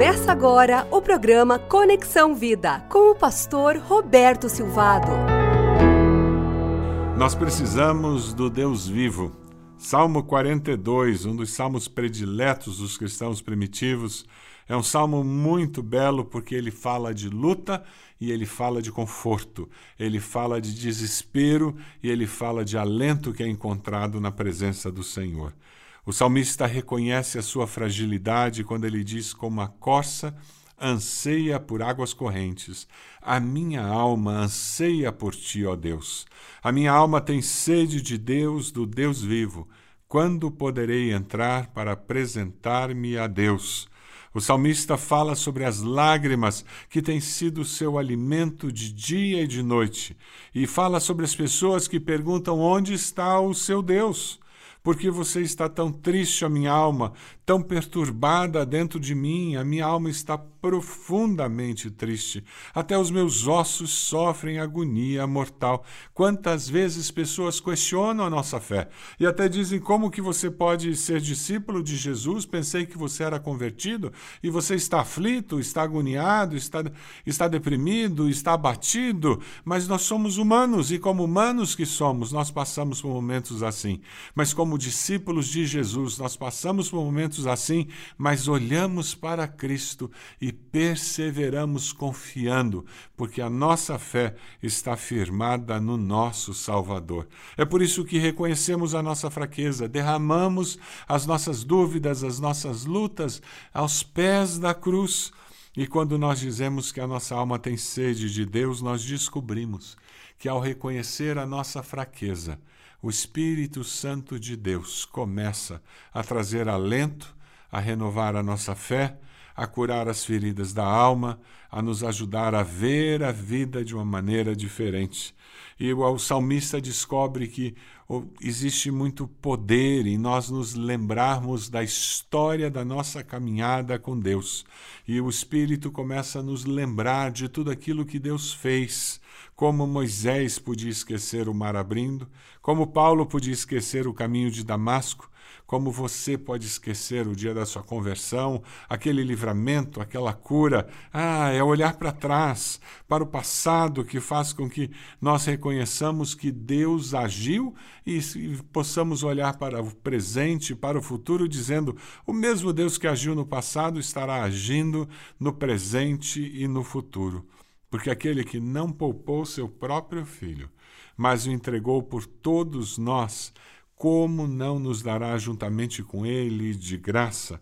Começa agora o programa Conexão Vida com o pastor Roberto Silvado. Nós precisamos do Deus vivo. Salmo 42, um dos salmos prediletos dos cristãos primitivos, é um salmo muito belo porque ele fala de luta e ele fala de conforto, ele fala de desespero e ele fala de alento que é encontrado na presença do Senhor. O salmista reconhece a sua fragilidade quando ele diz: Como a corça anseia por águas correntes, a minha alma anseia por ti, ó Deus. A minha alma tem sede de Deus, do Deus vivo. Quando poderei entrar para apresentar-me a Deus? O salmista fala sobre as lágrimas que têm sido seu alimento de dia e de noite, e fala sobre as pessoas que perguntam onde está o seu Deus. Por que você está tão triste, a minha alma, tão perturbada dentro de mim? A minha alma está profundamente triste. Até os meus ossos sofrem agonia mortal. Quantas vezes pessoas questionam a nossa fé e até dizem como que você pode ser discípulo de Jesus? Pensei que você era convertido e você está aflito, está agoniado, está, está deprimido, está abatido. Mas nós somos humanos e como humanos que somos, nós passamos por momentos assim. Mas como discípulos de Jesus, nós passamos por momentos assim, mas olhamos para Cristo e perseveramos confiando, porque a nossa fé está firmada no nosso Salvador. É por isso que reconhecemos a nossa fraqueza, derramamos as nossas dúvidas, as nossas lutas aos pés da cruz. E quando nós dizemos que a nossa alma tem sede de Deus, nós descobrimos que ao reconhecer a nossa fraqueza, o Espírito Santo de Deus começa a trazer alento, a renovar a nossa fé, a curar as feridas da alma, a nos ajudar a ver a vida de uma maneira diferente. E o salmista descobre que existe muito poder em nós nos lembrarmos da história da nossa caminhada com Deus. E o Espírito começa a nos lembrar de tudo aquilo que Deus fez como Moisés podia esquecer o mar abrindo, como Paulo podia esquecer o caminho de Damasco, como você pode esquecer o dia da sua conversão, aquele livramento, aquela cura. Ah, é olhar para trás, para o passado, que faz com que nós reconheçamos que Deus agiu e, possamos olhar para o presente, para o futuro, dizendo: o mesmo Deus que agiu no passado estará agindo no presente e no futuro. Porque aquele que não poupou seu próprio filho, mas o entregou por todos nós, como não nos dará juntamente com ele, de graça,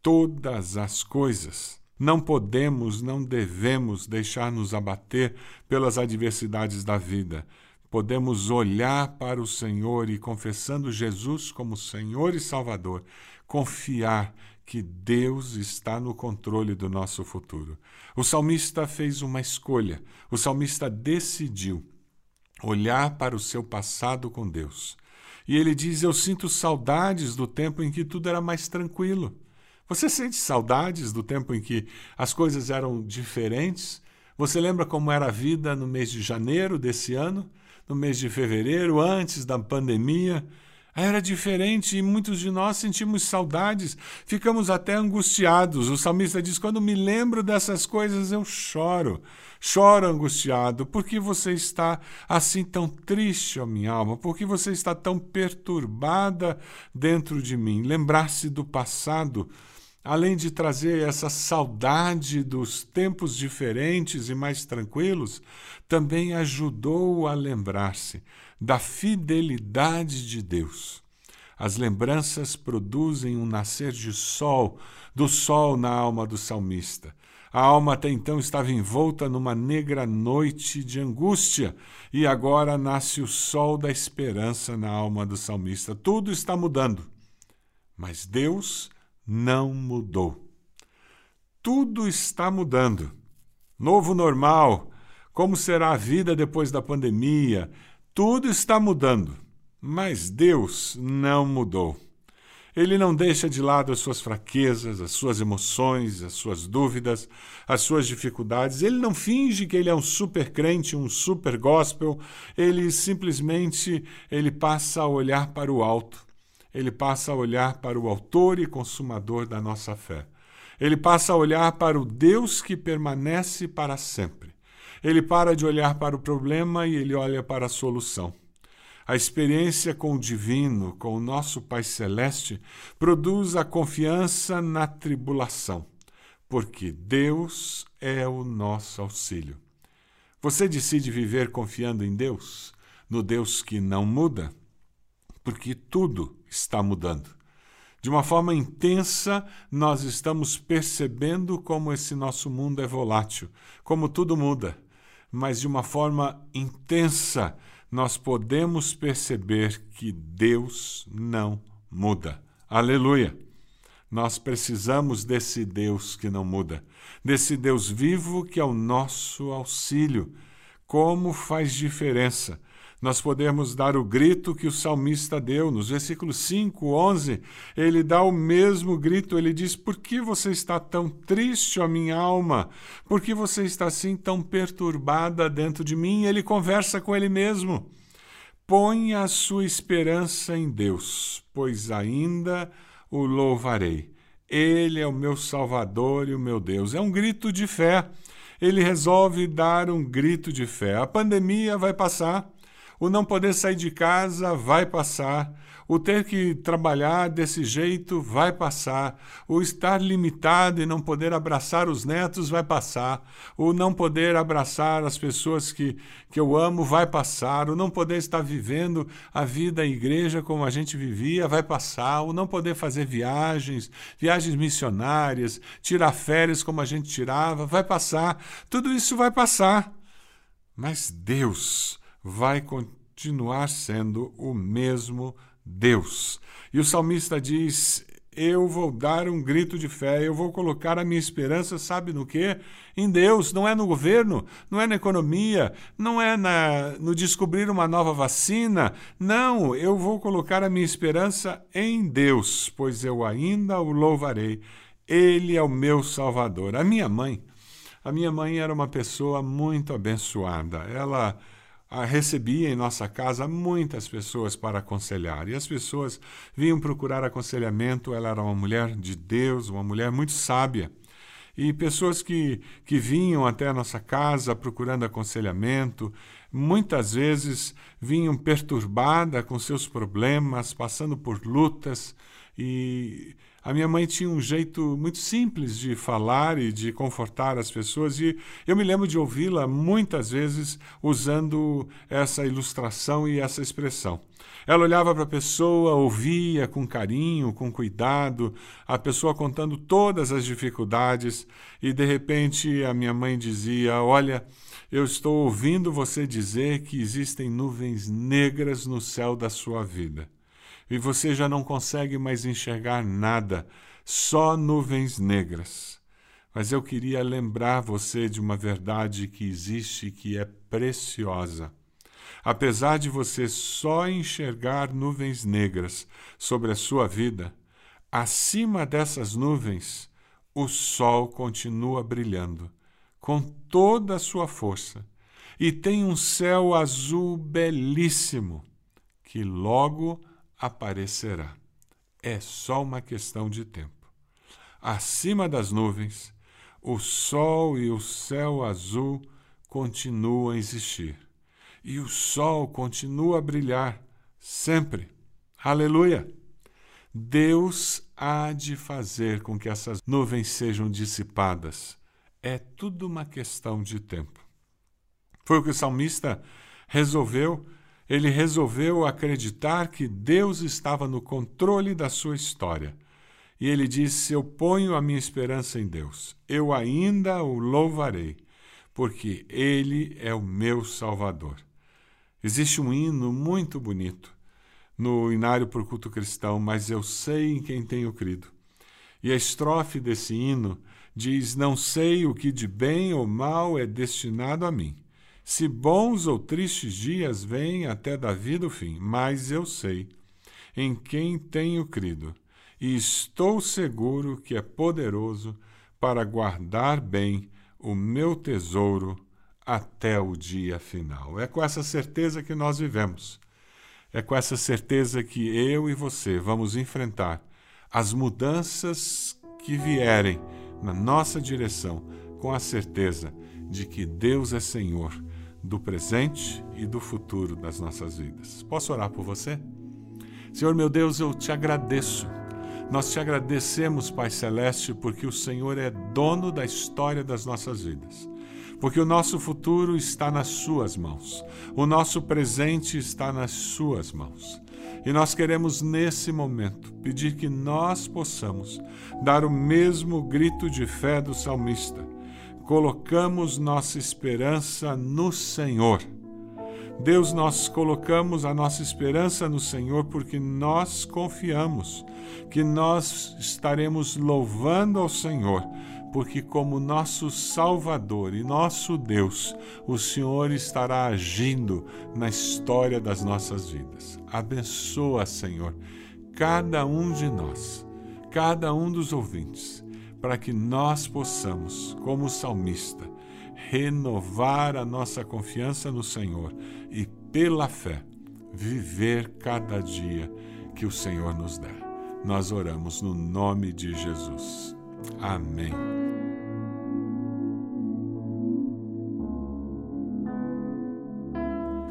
todas as coisas? Não podemos, não devemos deixar-nos abater pelas adversidades da vida. Podemos olhar para o Senhor e, confessando Jesus como Senhor e Salvador, confiar que Deus está no controle do nosso futuro. O salmista fez uma escolha, o salmista decidiu olhar para o seu passado com Deus. E ele diz: Eu sinto saudades do tempo em que tudo era mais tranquilo. Você sente saudades do tempo em que as coisas eram diferentes? Você lembra como era a vida no mês de janeiro desse ano? No mês de fevereiro, antes da pandemia? Era diferente e muitos de nós sentimos saudades, ficamos até angustiados. O salmista diz: Quando me lembro dessas coisas, eu choro. Choro angustiado. Por que você está assim tão triste, ó minha alma? Por que você está tão perturbada dentro de mim? Lembrar-se do passado além de trazer essa saudade dos tempos diferentes e mais tranquilos, também ajudou a lembrar-se da fidelidade de Deus. As lembranças produzem um nascer de sol, do sol na alma do salmista. A alma até então estava envolta numa negra noite de angústia, e agora nasce o sol da esperança na alma do salmista. Tudo está mudando. Mas Deus não mudou. Tudo está mudando. Novo normal. Como será a vida depois da pandemia? Tudo está mudando. Mas Deus não mudou. Ele não deixa de lado as suas fraquezas, as suas emoções, as suas dúvidas, as suas dificuldades. Ele não finge que ele é um super crente, um super gospel. Ele simplesmente ele passa a olhar para o alto ele passa a olhar para o autor e consumador da nossa fé. Ele passa a olhar para o Deus que permanece para sempre. Ele para de olhar para o problema e ele olha para a solução. A experiência com o divino, com o nosso Pai Celeste, produz a confiança na tribulação, porque Deus é o nosso auxílio. Você decide viver confiando em Deus, no Deus que não muda, porque tudo está mudando. De uma forma intensa, nós estamos percebendo como esse nosso mundo é volátil, como tudo muda. Mas de uma forma intensa, nós podemos perceber que Deus não muda. Aleluia! Nós precisamos desse Deus que não muda, desse Deus vivo que é o nosso auxílio. Como faz diferença nós podemos dar o grito que o salmista deu. Nos versículos 5, 11, ele dá o mesmo grito. Ele diz: Por que você está tão triste, ó minha alma? Por que você está assim tão perturbada dentro de mim? Ele conversa com ele mesmo. Ponha a sua esperança em Deus, pois ainda o louvarei. Ele é o meu Salvador e o meu Deus. É um grito de fé. Ele resolve dar um grito de fé. A pandemia vai passar. O não poder sair de casa vai passar. O ter que trabalhar desse jeito vai passar. O estar limitado e não poder abraçar os netos vai passar. O não poder abraçar as pessoas que, que eu amo vai passar. O não poder estar vivendo a vida à igreja como a gente vivia vai passar. O não poder fazer viagens, viagens missionárias, tirar férias como a gente tirava, vai passar. Tudo isso vai passar. Mas Deus vai continuar sendo o mesmo Deus. E o salmista diz: Eu vou dar um grito de fé, eu vou colocar a minha esperança, sabe no quê? Em Deus, não é no governo, não é na economia, não é na, no descobrir uma nova vacina. Não, eu vou colocar a minha esperança em Deus, pois eu ainda o louvarei. Ele é o meu Salvador. A minha mãe, a minha mãe era uma pessoa muito abençoada. Ela recebia em nossa casa muitas pessoas para aconselhar. E as pessoas vinham procurar aconselhamento. Ela era uma mulher de Deus, uma mulher muito sábia. E pessoas que, que vinham até a nossa casa procurando aconselhamento, muitas vezes vinham perturbadas com seus problemas, passando por lutas e a minha mãe tinha um jeito muito simples de falar e de confortar as pessoas, e eu me lembro de ouvi-la muitas vezes usando essa ilustração e essa expressão. Ela olhava para a pessoa, ouvia com carinho, com cuidado, a pessoa contando todas as dificuldades, e de repente a minha mãe dizia: Olha, eu estou ouvindo você dizer que existem nuvens negras no céu da sua vida e você já não consegue mais enxergar nada, só nuvens negras. Mas eu queria lembrar você de uma verdade que existe que é preciosa. Apesar de você só enxergar nuvens negras sobre a sua vida, acima dessas nuvens, o sol continua brilhando com toda a sua força e tem um céu azul belíssimo que logo aparecerá. É só uma questão de tempo. Acima das nuvens, o sol e o céu azul continuam a existir. E o sol continua a brilhar sempre. Aleluia! Deus há de fazer com que essas nuvens sejam dissipadas. É tudo uma questão de tempo. Foi o que o salmista resolveu ele resolveu acreditar que Deus estava no controle da sua história. E ele disse: Eu ponho a minha esperança em Deus. Eu ainda o louvarei, porque ele é o meu Salvador. Existe um hino muito bonito no Inário por Culto Cristão, mas eu sei em quem tenho crido. E a estrofe desse hino diz: Não sei o que de bem ou mal é destinado a mim se bons ou tristes dias vêm até da vida o fim, mas eu sei em quem tenho crido, e estou seguro que é poderoso para guardar bem o meu tesouro até o dia final. É com essa certeza que nós vivemos. É com essa certeza que eu e você vamos enfrentar as mudanças que vierem na nossa direção, com a certeza de que Deus é Senhor do presente e do futuro das nossas vidas. Posso orar por você? Senhor meu Deus, eu te agradeço. Nós te agradecemos, Pai Celeste, porque o Senhor é dono da história das nossas vidas. Porque o nosso futuro está nas Suas mãos, o nosso presente está nas Suas mãos. E nós queremos, nesse momento, pedir que nós possamos dar o mesmo grito de fé do salmista. Colocamos nossa esperança no Senhor. Deus, nós colocamos a nossa esperança no Senhor porque nós confiamos que nós estaremos louvando ao Senhor porque, como nosso Salvador e nosso Deus, o Senhor estará agindo na história das nossas vidas. Abençoa, Senhor, cada um de nós, cada um dos ouvintes, para que nós possamos, como salmista, renovar a nossa confiança no Senhor e, pela fé, viver cada dia que o Senhor nos dá. Nós oramos no nome de Jesus. Amém.